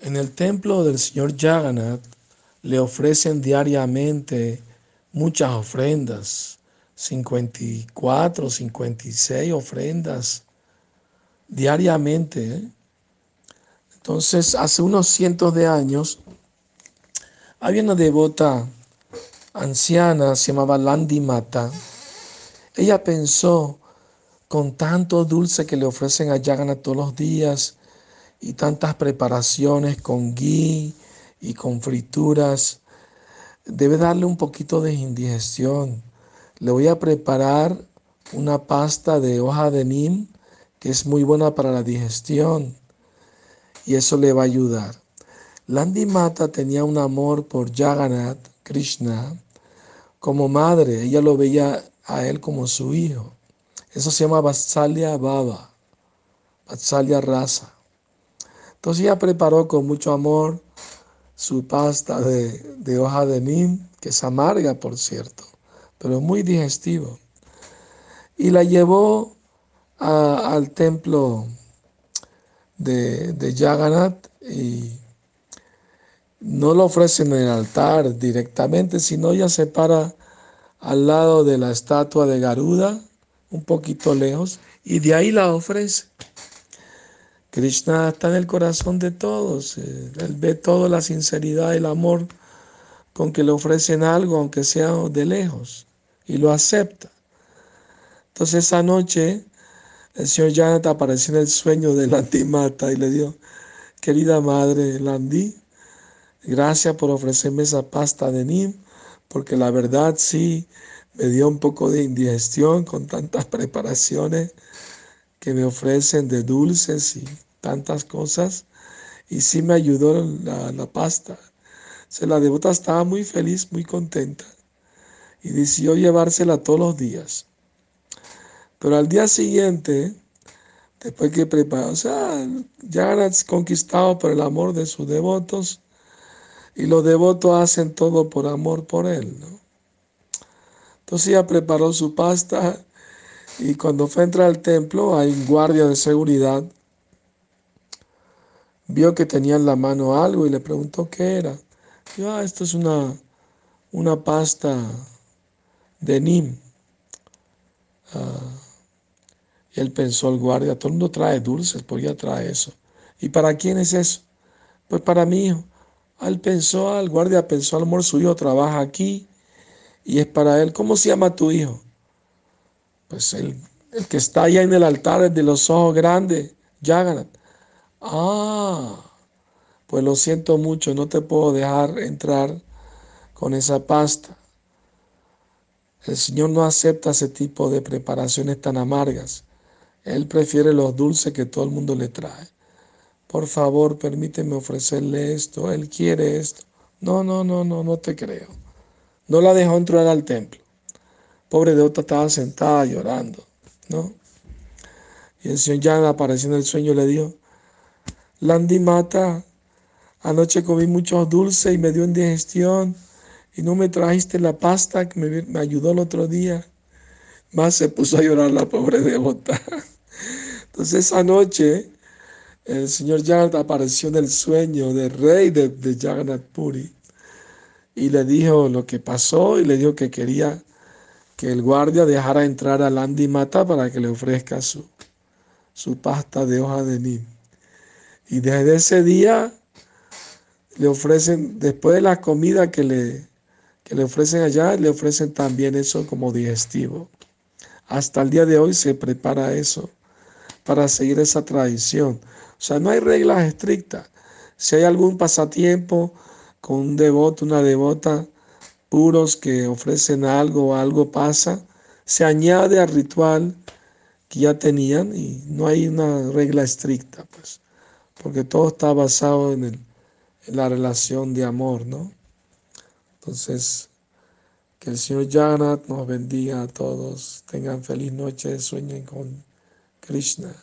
En el templo del señor Jagannath le ofrecen diariamente muchas ofrendas, 54, 56 ofrendas diariamente. ¿eh? Entonces, hace unos cientos de años, había una devota anciana, se llamaba Landi Mata. Ella pensó, con tanto dulce que le ofrecen a Jagannath todos los días, y tantas preparaciones con ghee y con frituras, debe darle un poquito de indigestión. Le voy a preparar una pasta de hoja de neem que es muy buena para la digestión y eso le va a ayudar. Landi Mata tenía un amor por Jagannath, Krishna, como madre. Ella lo veía a él como su hijo. Eso se llama Vatsalya Baba, Vatsalya Rasa. Entonces ella preparó con mucho amor su pasta de, hoja de nim, que es amarga, por cierto, pero muy digestivo. Y la llevó al templo de, de Jagannath y no lo ofrecen en el altar directamente, sino ella se para al lado de la estatua de Garuda, un poquito lejos, y de ahí la ofrece. Krishna está en el corazón de todos. Eh, él ve toda la sinceridad y el amor con que le ofrecen algo, aunque sea de lejos, y lo acepta. Entonces esa noche el señor Janet apareció en el sueño de la Mata y le dio, querida madre Landi, gracias por ofrecerme esa pasta de Nim, porque la verdad sí me dio un poco de indigestión con tantas preparaciones que me ofrecen de dulces y tantas cosas. Y sí me ayudó la, pasta. Se la devota estaba muy feliz, muy contenta. Y decidió llevársela todos los días. Pero al día siguiente, después que preparó, o sea, ya era conquistado por el amor de sus devotos. Y los devotos hacen todo por amor por él, Entonces ella preparó su pasta y cuando fue a entrar al templo, hay un guardia de seguridad. Vio que tenía en la mano algo y le preguntó qué era. Yo, ah, esto es una, una pasta de Nim. Ah, y él pensó, el guardia, todo el mundo trae dulces, ¿por qué trae eso? ¿Y para quién es eso? Pues para mi hijo. Ah, él pensó, el guardia pensó, al amor su hijo trabaja aquí y es para él. ¿Cómo se llama tu hijo? Pues el, que está allá en el altar, el de los ojos grandes, Jagannath. Ah, pues lo siento mucho, no te puedo dejar entrar con esa pasta. El Señor no acepta ese tipo de preparaciones tan amargas. Él prefiere los dulces que todo el mundo le trae. Por favor, permíteme ofrecerle esto. Él quiere esto. No, no, no, no, no te creo. No la dejó entrar al templo. Pobre Deota estaba sentada llorando, ¿no? Y el Señor ya apareció en el sueño le dijo, Landy Mata, anoche comí muchos dulces y me dio indigestión y no me trajiste la pasta que me, ayudó el otro día. Más se puso a llorar la pobre devota. Entonces esa noche el señor Jagannath apareció en el sueño del rey de, de Jagannath Puri y le dijo lo que pasó y le dijo que quería que el guardia dejara entrar a Landy Mata para que le ofrezca su, su pasta de hoja de nim. Y desde ese día le ofrecen, después de la comida que le, que le ofrecen allá, le ofrecen también eso como digestivo. Hasta el día de hoy se prepara eso para seguir esa tradición. O sea, no hay reglas estrictas. Si hay algún pasatiempo con un devoto, una devota, puros que ofrecen algo algo pasa, se añade al ritual que ya tenían y no hay una regla estricta, pues, porque todo está basado en, en la relación de amor, ¿no? Entonces, que el Señor Jagannath nos bendiga a todos, tengan feliz noche, sueñen con Krishna.